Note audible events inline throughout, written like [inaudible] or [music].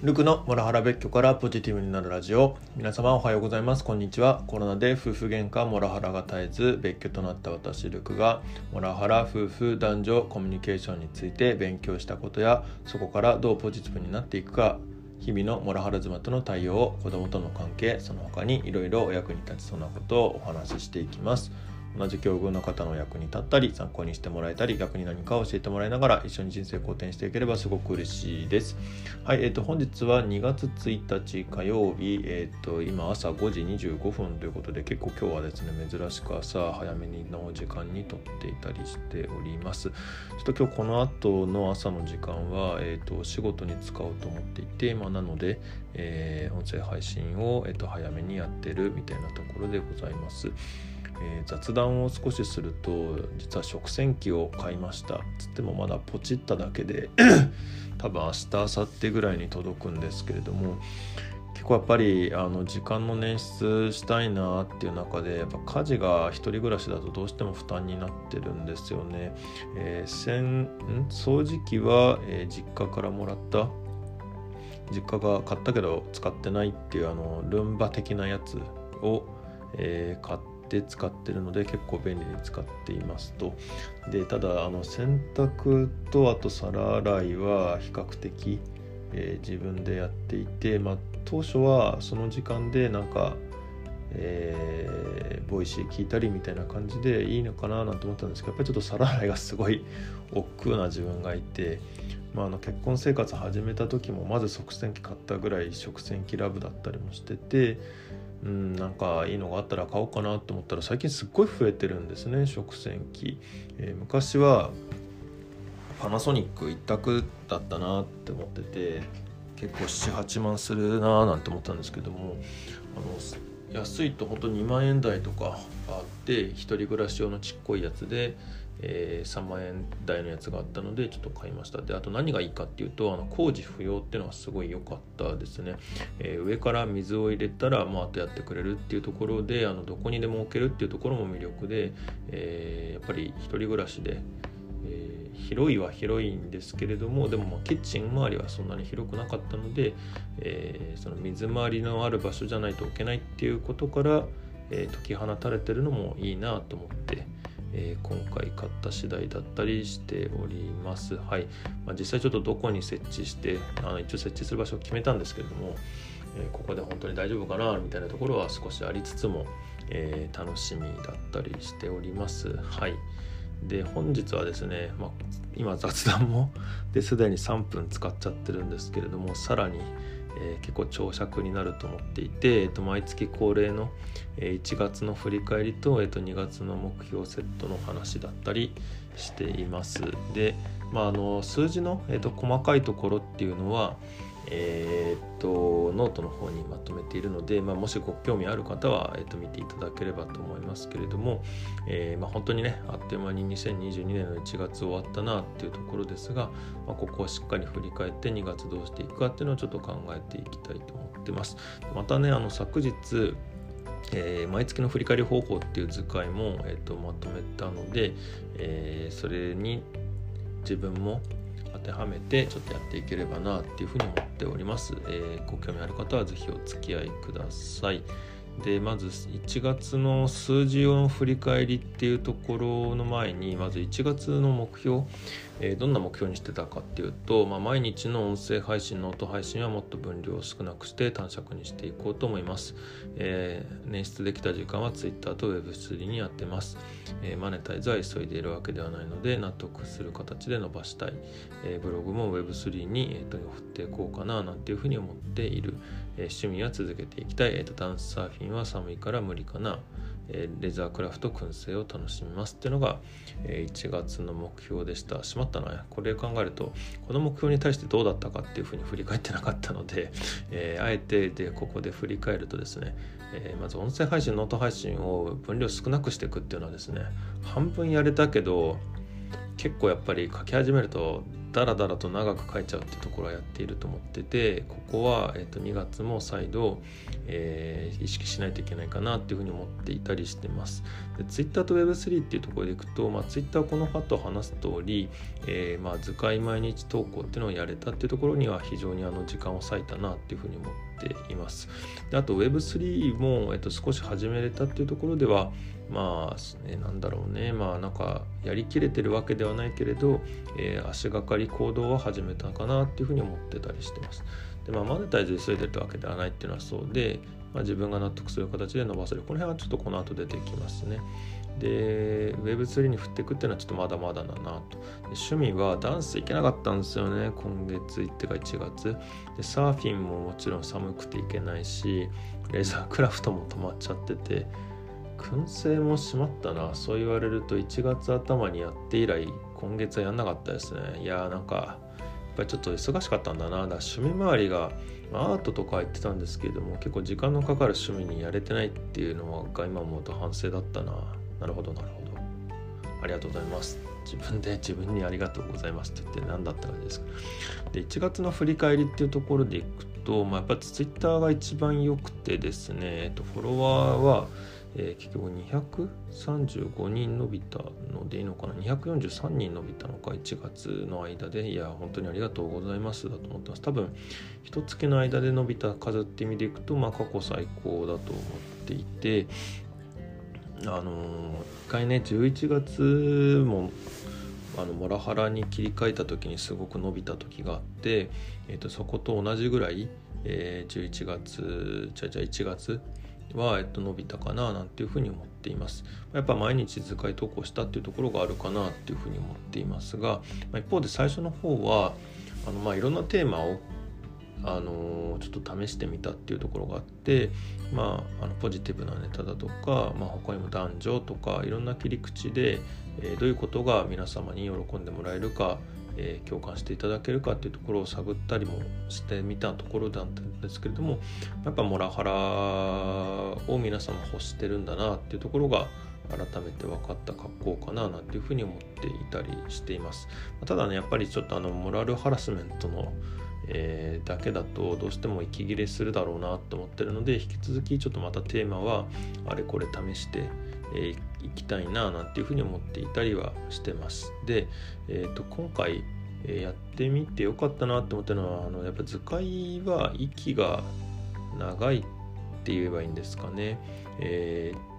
ルクのモラハラ別居からポジティブになるラジオ。皆様おはようございます。こんにちは。コロナで夫婦喧嘩モラハラが絶えず別居となった私ルクがモラハラ夫婦男女コミュニケーションについて勉強したことやそこからどうポジティブになっていくか日々のモラハラ妻との対応子供との関係その他にいろいろお役に立ちそうなことをお話ししていきます。同じ境遇の方の役に立ったり参考にしてもらえたり逆に何かを教えてもらいながら一緒に人生好転していければすごく嬉しいです。はい、えっ、ー、と本日は2月1日火曜日、えっ、ー、と今朝5時25分ということで結構今日はですね珍しく朝早めの時間に撮っていたりしております。ちょっと今日この後の朝の時間はえっ、ー、と仕事に使おうと思っていて、まあ、なので、え音声配信をえっ、と早めにやってるみたいなところでございます。えー、雑談を少しすると実は食洗機を買いました。つってもまだポチっただけで [coughs] 多分明日明後日ぐらいに届くんですけれども結構やっぱりあの時間の捻出したいなっていう中でやっぱ家事が一人暮らしだとどうしても負担になってるんですよね。えー、洗掃除機は、えー、実家からもらった。実家が買ったけど使ってないっていうあのルンバ的なやつを、えー、買ってで使ってるので結構便利に使っていますと。でただあの洗濯とあと皿洗いは比較的、えー、自分でやっていて、まあ、当初はその時間でなんかえー、ボイシー聞いたりみたいな感じでいいのかななんて思ったんですけどやっぱりちょっと皿洗いがすごい億劫な自分がいて、まあ、あの結婚生活始めた時もまず食洗機買ったぐらい食洗機ラブだったりもしててうん、なんかいいのがあったら買おうかなと思ったら最近すっごい増えてるんですね食洗機、えー、昔はパナソニック一択だったなって思ってて結構78万するなーなんて思ったんですけどもあの安いと本当2万円台とかあって一人暮らし用のちっこいやつでえー、3万円台のやつがあったのでちょっと買いました。であと何がいいかっていうとあの工事不要っていうのはすごい良かったですね、えー、上から水を入れたら、まあ、あとやってくれるっていうところであのどこにでも置けるっていうところも魅力で、えー、やっぱり一人暮らしで、え広いは広いんですけれどもでもまキッチン周りはそんなに広くなかったので、えその水回りのある場所じゃないと置けないっていうことから、え解き放たれてるのもいいなと思って、えー、今回買った次第だったりしております。はい。まあ、実際ちょっとどこに設置して、あの一応設置する場所を決めたんですけれども、えー、ここで本当に大丈夫かなみたいなところは少しありつつも、えー、楽しみだったりしております。はい。で本日はですね、まあ、今雑談もですでに3分使っちゃってるんですけれどもさらに、えー、結構長尺になると思っていて、えー、と毎月恒例の、えー、1月の振り返りと,、えー、と2月の目標セットの話だったりしています。で、まあ、あの数字の、えー、と細かいところっていうのは、えー、っとノートの方にまとめているので、まあ、もしご興味ある方は、え、っと見ていただければと思いますけれども、えーまあ、本当にねあっという間に2022年の1月終わったなっていうところですが、まあ、ここをしっかり振り返って2月どうしていくかっていうのをちょっと考えていきたいと思ってます。またねあの昨日えー、毎月の振り返り方法っていう図解も、えーとまとめたので、えー、それに自分も当てはめてちょっとやっていければなっていうふうに思っております。えー、ご興味ある方は是非お付き合いください。でまず1月の数字の振り返りっていうところの前にまず1月の目標えー、どんな目標にしてたかっていうと、まあ、毎日の音声配信ノート配信はもっと分量を少なくして短尺にしていこうと思います、えー、捻出できた時間は Twitter と Web3 にやってます、えー、マネタイズは急いでいるわけではないので納得する形で伸ばしたい、えブログも Web3 に、えーと、振っていこうかななんていうふうに思っている、え趣味は続けていきたい、えーとダンスサーフィンは寒いから無理かな。えレザークラフト燻製を楽しみますっていうのが、え1月の目標でした。しまったな。これ考えるとこの目標に対してどうだったかっていうふうに振り返ってなかったので、[laughs] え、あえてでここで振り返るとですね、え、まず音声配信ノート配信を分量少なくしていくっていうのはですね半分やれたけど結構やっぱり書き始めるとダラダラと長く書いちゃうってところはやっていると思っててここは、えー、と2月も再度、えー、意識しないといけないかなっていうふうに思っていたりしてます。で Twitter と Web3 っていうところでいくと、まあ、Twitter はこの後話す通り、えー、まあ図解毎日投稿っていうのをやれたっていうところには非常にあの時間を割いたなっていうふうに思っています。であと Web3 も、えー、と少し始めれたっていうところではまあ、ね、なんだろうね。まあなんかやりきれてるわけではないけれど、えー、足がかり行動は始めたかなっていうふうに思ってたりしてます。でまあマネタイズ急いでるわけではないっていうのはそうで、まあ、自分が納得する形で伸ばせる。この辺はちょっとこの後出てきますね。で Web3 に振っていくっていうのはちょっとまだまだだなと。趣味はダンス行けなかったんですよね。今月行ってか1月。でサーフィンももちろん寒くて行けないしレーザークラフトも止まっちゃってて。燻製もしまったな。そう言われると1月頭にやって以来今月はやんなかったですね。いやーなんかやっぱりちょっと忙しかったんだな。だ趣味周りが、ま、アートとか言ってたんですけれども結構時間のかかる趣味にやれてないっていうのが今思うと反省だったな。なるほどなるほど。ありがとうございます。自分で自分にありがとうございますって言って何だった感じですか。で1月の振り返りっていうところでいくと、まあ、やっぱツイッターが一番良くてですね、えっと、フォロワーはえー、結局235人伸びたのでいいのかな？243人伸びたのか？1月の間でいや本当にありがとうございますだと思ってます。多分一月の間で伸びた数って意味でいくと、まあ、過去最高だと思っていてあの、一回ね11月もあのモラハラに切り替えた時にすごく伸びた時があって、えー、とそこと同じぐらい、えー、11月じゃじゃ1月は、えっと、伸びたかななんていうふうに思っています。やっぱ毎日図解投稿したっていうところがあるかなっていうふうに思っていますが、ま、一方で最初の方はあのまあいろんなテーマをあのちょっと試してみたっていうところがあって、まあ、あのポジティブなネタだとか、まあ、他にも男女とかいろんな切り口で、えー、どういうことが皆様に喜んでもらえるかえー、共感していただけるかっていうところを探ったりもしてみたところだったんですけれどもやっぱモラハラを皆様欲してるんだなっていうところが改めて分かった格好かななんていうふうに思っていたりしています。ただねやっぱりちょっとあのモラルハラスメントのえー、だけだとどうしても息切れするだろうなと思ってるので引き続きちょっとまたテーマはあれこれ試して、えー、いきたいななんていうふうに思っていたりはしてます。で、えーと、今回、え、やってみてよかったなと思ったのはあのやっぱ図解は息が長いって言えばいいんですかね。えー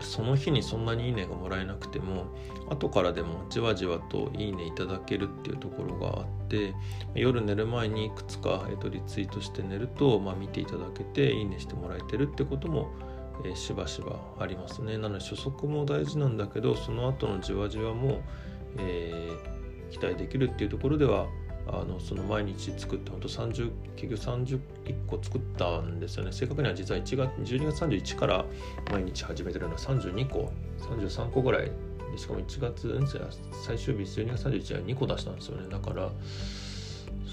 その日にそんなにいいねがもらえなくても後からでもじわじわといいねいただけるっていうところがあって夜寝る前にいくつか、えー、とリツイートして寝ると、まあ、見ていただけていいねしてもらえてるってことも、え、しばしばありますね。なので初速も大事なんだけどその後のじわじわも、えー、期待できるっていうところではあのその毎日作って本当30結局31個作ったんですよね。正確には実は1月12月31から毎日始めてるのは32個33個ぐらいでしかも1月最終日12月31日は2個出したんですよね。だから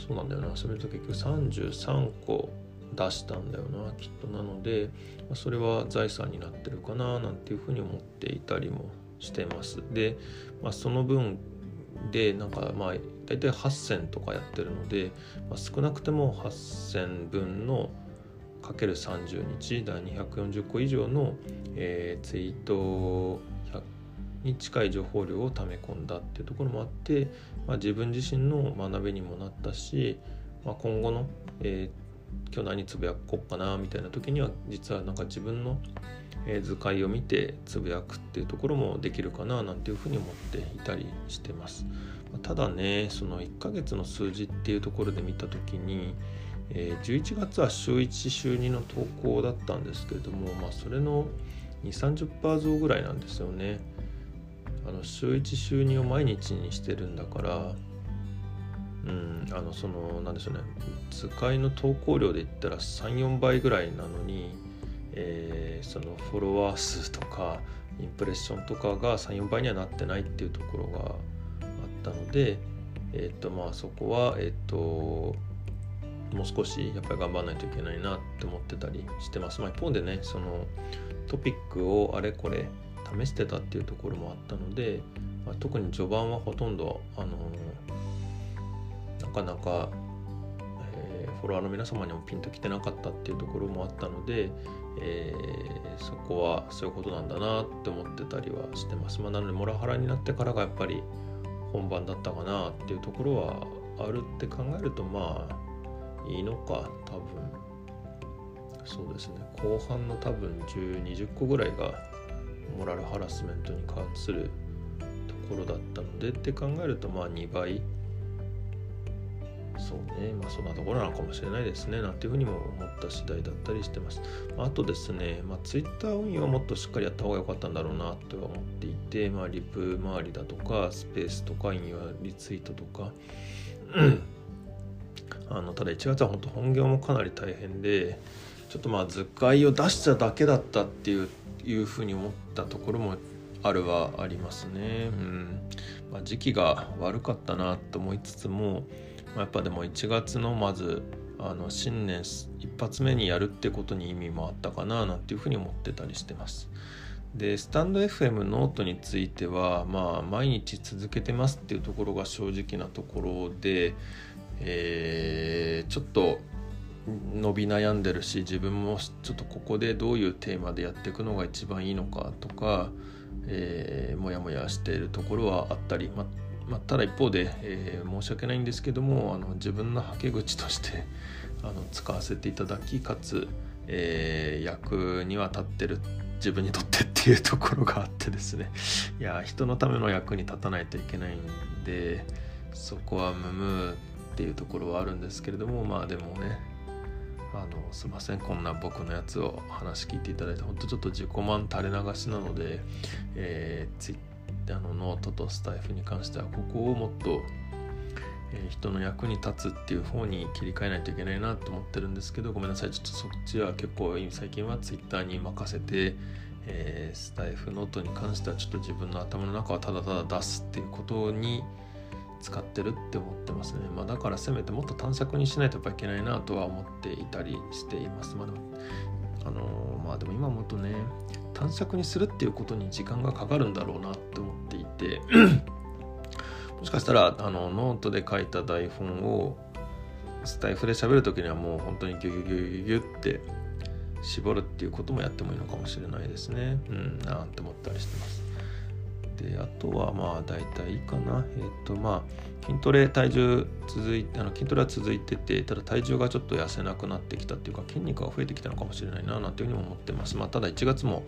そうなんだよな。それと結局33個出したんだよなきっと。なのでそれは財産になってるかななんていうふうに思っていたりもしてます。で、まあ、その分でなんかまあ大体8,000とかやってるので、まあ、少なくても8,000分のかける30日だ240個以上の、えー、ツイートに近い情報量を溜め込んだっていうところもあって、まあ、自分自身の学びにもなったし、まあ、今後の、えー、今日何つぶやこうかなみたいな時には実はなんか自分のえ図解を見てつぶやくっていうところもできるかななんていうふうに思っていたりしてます。ただねその1ヶ月の数字っていうところで見た時に、え、11月は週1週2の投稿だったんですけれども、まあ、それの230%増ぐらいなんですよね。あの週1週2を毎日にしてるんだからうんあのそのなんでしょうね図解の投稿量で言ったら34倍ぐらいなのにえー、そのフォロワー数とかインプレッションとかが34倍にはなってないっていうところがあったので、えー、とまあそこは、えー、ともう少しやっぱり頑張らないといけないなって思ってたりしてます。まあ、一方でねそのトピックをあれこれ試してたっていうところもあったので、まあ、特に序盤はほとんどあのかなか、えー、フォロワーの皆様にもピンときてなかったっていうところもあったので、えー、そこはそういうことなんだなって思ってたりはしてます。まあ、なのでモラハラになってからがやっぱり本番だったかなっていうところはあるって考えるとまあいいのか多分そうですね後半の多分1020個ぐらいがモラルハラスメントに関するところだったのでって考えるとまあ2倍そうね。まあそんなところなのかもしれないですね。なんていうふうにも思った次第だったりしてます。あとですねまあ Twitter 運用をもっとしっかりやった方が良かったんだろうなとは思っていてまあリプ周りだとかスペースとか引用リツイートとかあのただ1月は本当本業もかなり大変でちょっとまあ図解を出しただけだったっていういうふうに思ったところもあるはありますね。うん。まあ、時期が悪かったなと思いつつも、やっぱでも1月のまずあの新年一発目にやるってことに意味もあったかななんていうふうに思ってたりしてます。でスタンド FM ノートについてはまあ毎日続けてますっていうところが正直なところで、えー、ちょっと伸び悩んでるし自分もちょっとここでどういうテーマでやっていくのが一番いいのかとか、えー、もやもやしているところはあったり、ままあ、ただ一方で、えー、申し訳ないんですけどもあの自分のはけ口としてあの使わせていただきかつ、えー、役には立ってる自分にとってっていうところがあってですね。いや人のための役に立たないといけないんでそこはムムっていうところはあるんですけれどもまあでもねあのすいませんこんな僕のやつを話聞いていただいてほんとちょっと自己満垂れ流しなので、えー、ツイッあのノートとスタイフに関してはここをもっと、えー、人の役に立つっていう方に切り替えないといけないなと思ってるんですけどごめんなさいちょっとそっちは結構最近はツイッターに任せて、えー、スタイフノートに関してはちょっと自分の頭の中をただただ出すっていうことに使ってるって思ってますね、まあ、だからせめてもっと短尺にしないとやっぱいけないなとは思っていたりしています。まあでもあのー、まあでも今もとね短尺にするっていうことに時間がかかるんだろうなって思っていて [clears throat] もしかしたらあのノートで書いた台本をスタイフで喋る時にはもう本当にギュギュギュギュギュって絞るっていうこともやってもいいのかもしれないですね。うんなんて思ったりしてますであとはまあ大体いいかな。えっ、ー、とまあ筋トレ体重続いてあの筋トレは続いててただ体重がちょっと痩せなくなってきたっていうか筋肉が増えてきたのかもしれないななんていうふうにも思ってます。まあただ1月も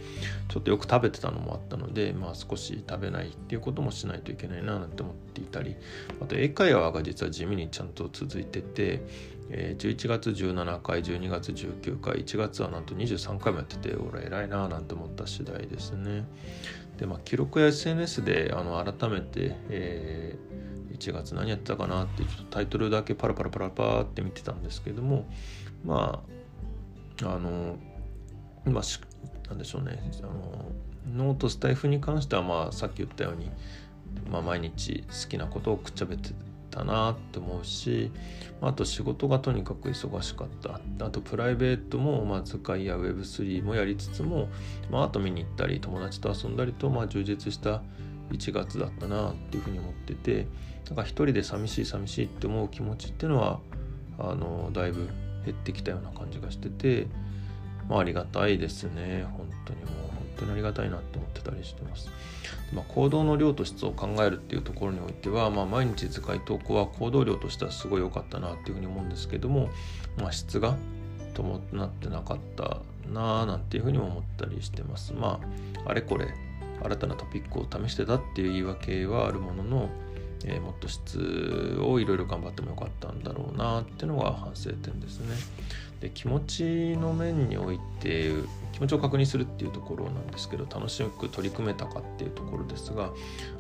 ちょっとよく食べてたのもあったのでまあ少し食べないっていうこともしないといけないななんて思っていたりあと英会話が実は地味にちゃんと続いててえー、11月17回12月19回1月はなんと23回もやってて俺偉いななんて思った次第ですね。でまあ記録や SNS であの改めて、えー、1月何やってたかなってちょっとタイトルだけパラパラパラパラって見てたんですけどもまああのまあなんでしょうね。あのノートスタイフに関してはまあさっき言ったように、まあ、毎日好きなことをくっちゃべってたなって思うしあと仕事がとにかく忙しかった。あとプライベートも、まあ、図解や Web3 もやりつつも、まあ、あと見に行ったり友達と遊んだりと、まあ、充実した1月だったなっていうふうに思っててなんか一人で寂しい寂しいって思う気持ちっていうのはあのだいぶ減ってきたような感じがしてて、まあ、ありがたいですね。本当にもう。当にありがたいなって思ってたりしてます。まあ、行動の量と質を考えるっていうところにおいては、まあ、毎日使い投稿は行動量としてはすごい良かったなっていうふうに思うんですけども、まあ、質が伴ってなかったなあなんていうふうにも思ったりしてます。まああれこれ新たなトピックを試してたっていう言い訳はあるものの、えー、もっと質をいろいろ頑張ってもよかったんだろうなっていうのが反省点ですね。で気持ちの面において気持ちを確認するっていうところなんですけど楽しく取り組めたかっていうところですが、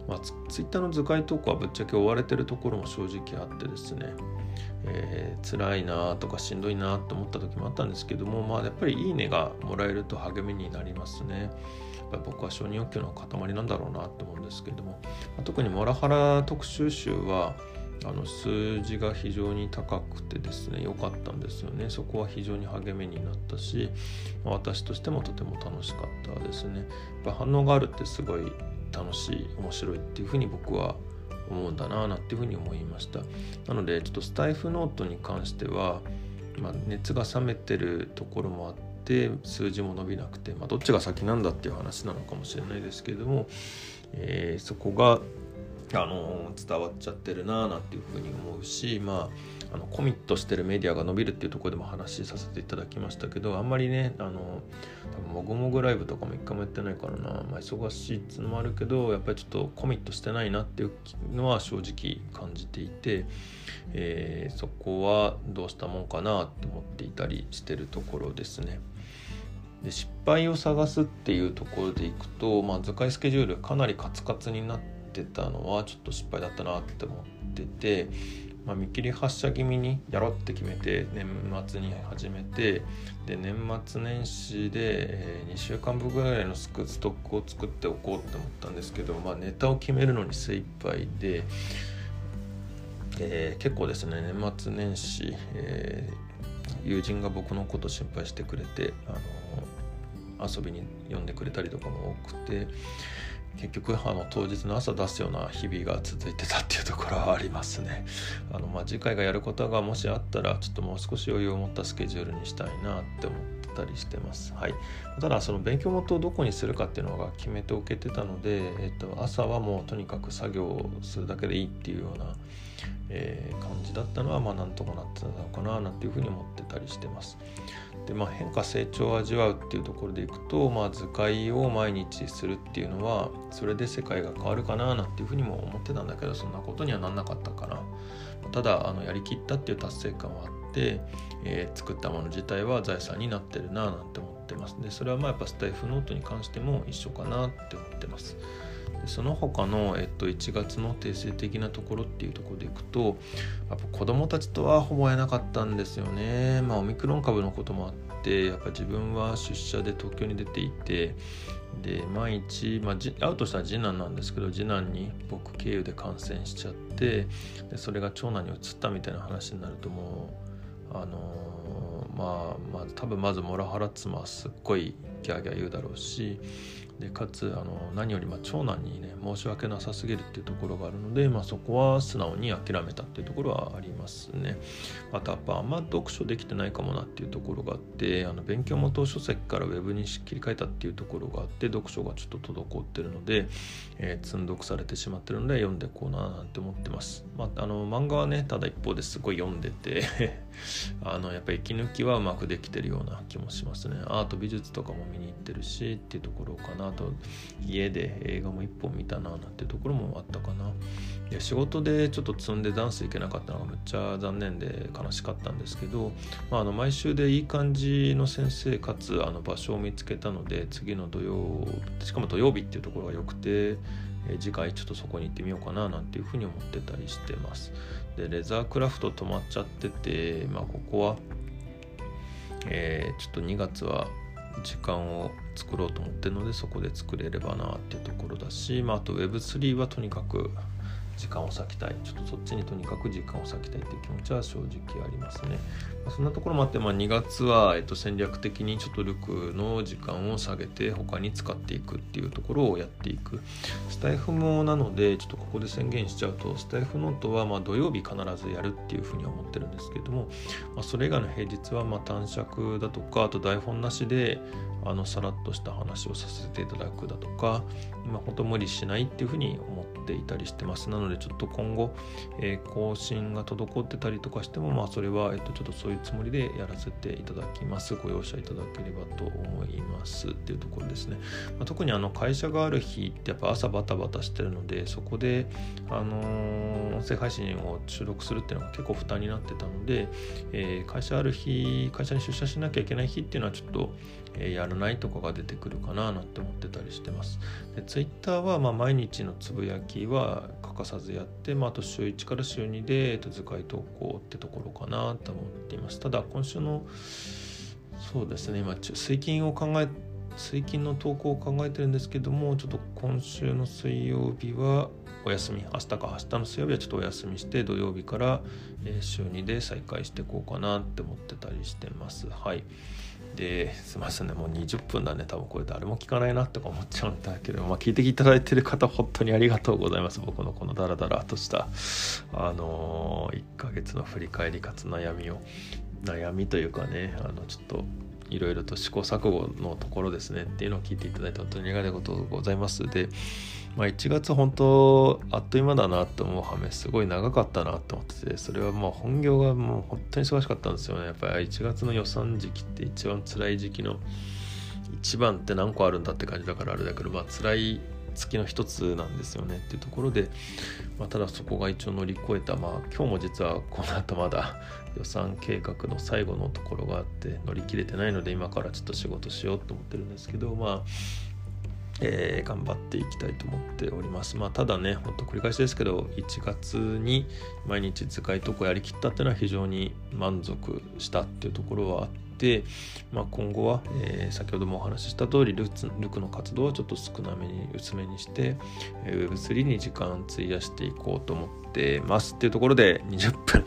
まあ、ツイッターの図解投稿はぶっちゃけ追われてるところも正直あってですね、えー、辛いなとかしんどいなと思った時もあったんですけども、まあ、やっぱりいいねがもらえると励みになりますね。っぱ僕は承認欲求の塊なんだろうなと思うんですけれども、特にモラハラ特集集はあの数字が非常に高くてですね良かったんですよね。そこは非常に励みになったし私としてもとても楽しかったですね。やっ反応があるってすごい楽しい面白いっていうふうに僕は思うんだなあなんていうふうに思いました。なのでちょっとスタイフノートに関しては、まあ、熱が冷めてるところもあってて数字も伸びなくて、まあ、どっちが先なんだっていう話なのかもしれないですけれども、えー、そこがあの伝わっちゃってるなーなんていうふうに思うしまああのコミットしてるメディアが伸びるっていうところでも話させていただきましたけどあんまりねあの多分もぐもぐライブとかも一回もやってないからな、まあ、忙しいっていうのもあるけどやっぱりちょっとコミットしてないなっていうのは正直感じていて、えー、そこはどうしたもんかなって思っていたりしてるところですね。で失敗を探すっていうところでいくと、まあ、図解スケジュールかなりカツカツになってたのはちょっと失敗だったなって思ってて、まあ、見切り発車気味にやろうって決めて年末に始めてで年末年始で2週間分ぐらいのスクストックを作っておこうって思ったんですけど、まあ、ネタを決めるのに精一杯で。えー、結構ですね年末年始、えー、友人が僕のこと心配してくれて、あの遊びに呼んでくれたりとかも多くて、結局あの当日の朝出すような日々が続いてたっていうところはありますね。あのまあ、次回がやることがもしあったらちょっともう少し余裕を持ったスケジュールにしたいなって思ってたりしてます。はい、ただその勉強元をどこにするかっていうのが決めておけてたので、えっと、朝はもうとにかく作業をするだけでいいっていうような、えー、感じだったのはまあなんとかなってたのかななんていうふうに思ってたりしてます。でまあ、変化成長を味わうっていうところでいくと、まあ、図解を毎日するっていうのはそれで世界が変わるかななんていうふうにも思ってたんだけどそんなことにはなんなかったかなただあのやりきったっていう達成感はあって、えー、作ったもの自体は財産になってるななんて思ってます。でそれはまあやっぱスタイフノートに関しても一緒かなって思ってます。その他の、えっと、1月の定性的なところっていうところでいくとやっぱ子供たちとはほぼ会えなかったんですよね。まあオミクロン株のこともあってやっぱ自分は出社で東京に出ていてで毎日、まあ、会うとしたら次男なんですけど次男に僕経由で感染しちゃってでそれが長男に移ったみたいな話になるともうあのー、まあまあ多分まずモラハラ妻はすっごいギャーギャー言うだろうしでかつあの何よりま長男にね申し訳なさすぎるっていうところがあるので、まあ、そこは素直に諦めたっていうところはありますね。またやっぱあんま読書できてないかもなっていうところがあってあの勉強元書籍からウェブに切り替えたっていうところがあって読書がちょっと滞ってるので、えー、積んどくされてしまってるので読んでこうななんて思ってます。まあ、あの漫画はねただ一方ですごい読んでて [laughs] あのやっぱり息抜きはうまくできてるような気もしますね。アート美術とかも見に行ってるしっていうところかなあと家で映画も一本見たななんてところもあったかな。で仕事でちょっと積んでダンス行けなかったのがめっちゃ残念で悲しかったんですけど、まあ、あの毎週でいい感じの先生かつあの場所を見つけたので次の土曜しかも土曜日っていうところが良くてえ次回ちょっとそこに行ってみようかななんていうふうに思ってたりしてます。でレザークラフト止まっちゃってて、まあ、ここは、えー、ちょっと2月は時間を作ろうと思ってるのでそこで作れればなっていうところだし、まあ、あと Web3 はとにかく時間を割きたい。ちょっとそっちにとにかく時間を割きたいっていう気持ちは正直ありますね、まあ、そんなところもあって、まあ、2月は、えっと、戦略的にちょっとルクの時間を下げて他に使っていくっていうところをやっていく。スタイフもなのでちょっとここで宣言しちゃうとスタイフノートはま土曜日必ずやるっていうふうに思ってるんですけども、まあ、それ以外の平日はま短尺だとかあと台本なしであのさらっとした話をさせていただくだとか、まあ、本当無理しないっていうふうに思っていたりしてます。なのでちょっと今後、えー、更新が滞ってたりとかしてもまあそれは、えっと、ちょっとそういうつもりでやらせていただきます。ご容赦いただければと思います。っていうところですね、まあ、特にあの会社がある日ってやっぱ朝バタバタしてるのでそこであのー、音声配信を収録するっていうのが結構負担になってたので、えー、会社ある日会社に出社しなきゃいけない日っていうのはちょっとえやらないとかが出てくるかななんて思ってたりしてます。で Twitter はま毎日のつぶやきは欠かさずやって、まあ、あと週1から週2で、えっと、図解投稿ってところかなと思っています。ただ今週のそうですね今水金を考え水金の投稿を考えてるんですけどもちょっと今週の水曜日はお休み明日か明日の水曜日はちょっとお休みして土曜日から週2で再開していこうかなって思ってたりしてますはいですいませんね。もう20分だね。多分これ誰も聞かないなとか思っちゃうんだけど、まあ、聞いていただいてる方本当にありがとうございます。僕のこのダラダラとしたあのー、1ヶ月の振り返りかつ悩みを。悩みというかねあのちょっといろいろと試行錯誤のところですねっていうのを聞いていただいて本当にありがたいことございます。でまあ、1月本当あっという間だなと思うはめすごい長かったなと思っててそれはもう本業がもう本当に忙しかったんですよね。やっぱり1月の予算時期って一番辛い時期の一番って何個あるんだって感じだからあれだけどまあ辛い月の一つなんですよねっていうところで、まあ、ただそこが一応乗り越えたまあ今日も実はこの後まだ [laughs] 予算計画の最後のところがあって乗り切れてないので今からちょっと仕事しようと思ってるんですけどまあえー、頑張っていきたいと思っております。まあ、ただね、ほんと繰り返しですけど、1月に毎日使いとこやりきったっていうのは非常に満足したっていうところはあって、まあ、今後は、えー、先ほどもお話しした通りルルクの活動はちょっと少なめに薄めにして、Web3 に時間費やしていこうと思ってますっていうところで20分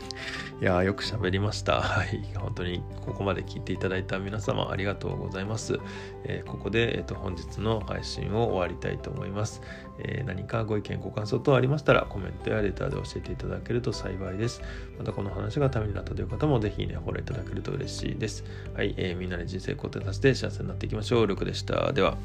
いやよく喋りました。はい。本当にここまで聞いていただいた皆様ありがとうございます。えー、ここで、えーと、本日の配信を終わりたいと思います、え、何かご意見、ご感想等ありましたらコメントやレターで教えていただけると幸いです。またこの話がためになったという方もぜひね、フォローいただけると嬉しいです。はい。えー、みんなで人生肯定させて幸せになっていきましょう。ルクでした。では。